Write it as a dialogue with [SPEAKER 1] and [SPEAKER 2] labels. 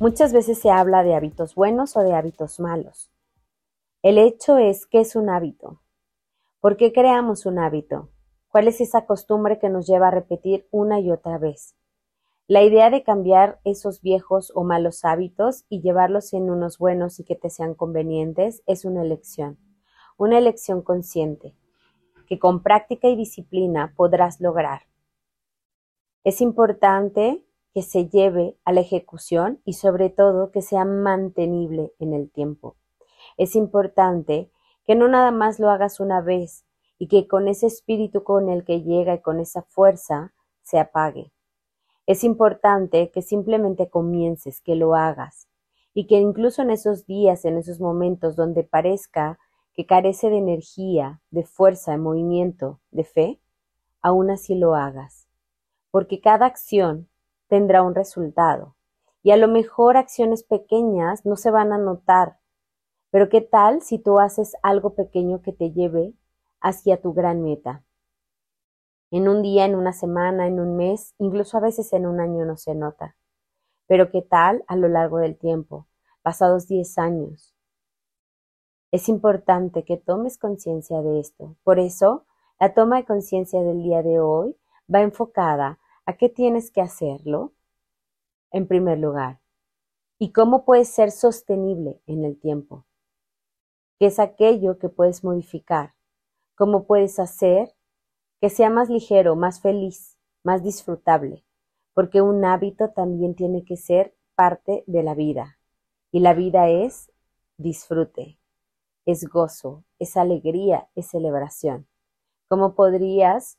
[SPEAKER 1] Muchas veces se habla de hábitos buenos o de hábitos malos. El hecho es que es un hábito. ¿Por qué creamos un hábito? ¿Cuál es esa costumbre que nos lleva a repetir una y otra vez? La idea de cambiar esos viejos o malos hábitos y llevarlos en unos buenos y que te sean convenientes es una elección, una elección consciente, que con práctica y disciplina podrás lograr. Es importante que se lleve a la ejecución y sobre todo que sea mantenible en el tiempo. Es importante que no nada más lo hagas una vez y que con ese espíritu con el que llega y con esa fuerza se apague. Es importante que simplemente comiences, que lo hagas y que incluso en esos días, en esos momentos donde parezca que carece de energía, de fuerza, de movimiento, de fe, aún así lo hagas. Porque cada acción tendrá un resultado. Y a lo mejor acciones pequeñas no se van a notar, pero ¿qué tal si tú haces algo pequeño que te lleve hacia tu gran meta? En un día, en una semana, en un mes, incluso a veces en un año no se nota. Pero ¿qué tal a lo largo del tiempo, pasados 10 años? Es importante que tomes conciencia de esto. Por eso, la toma de conciencia del día de hoy va enfocada ¿A qué tienes que hacerlo? En primer lugar. ¿Y cómo puedes ser sostenible en el tiempo? ¿Qué es aquello que puedes modificar? ¿Cómo puedes hacer que sea más ligero, más feliz, más disfrutable? Porque un hábito también tiene que ser parte de la vida. Y la vida es disfrute, es gozo, es alegría, es celebración. ¿Cómo podrías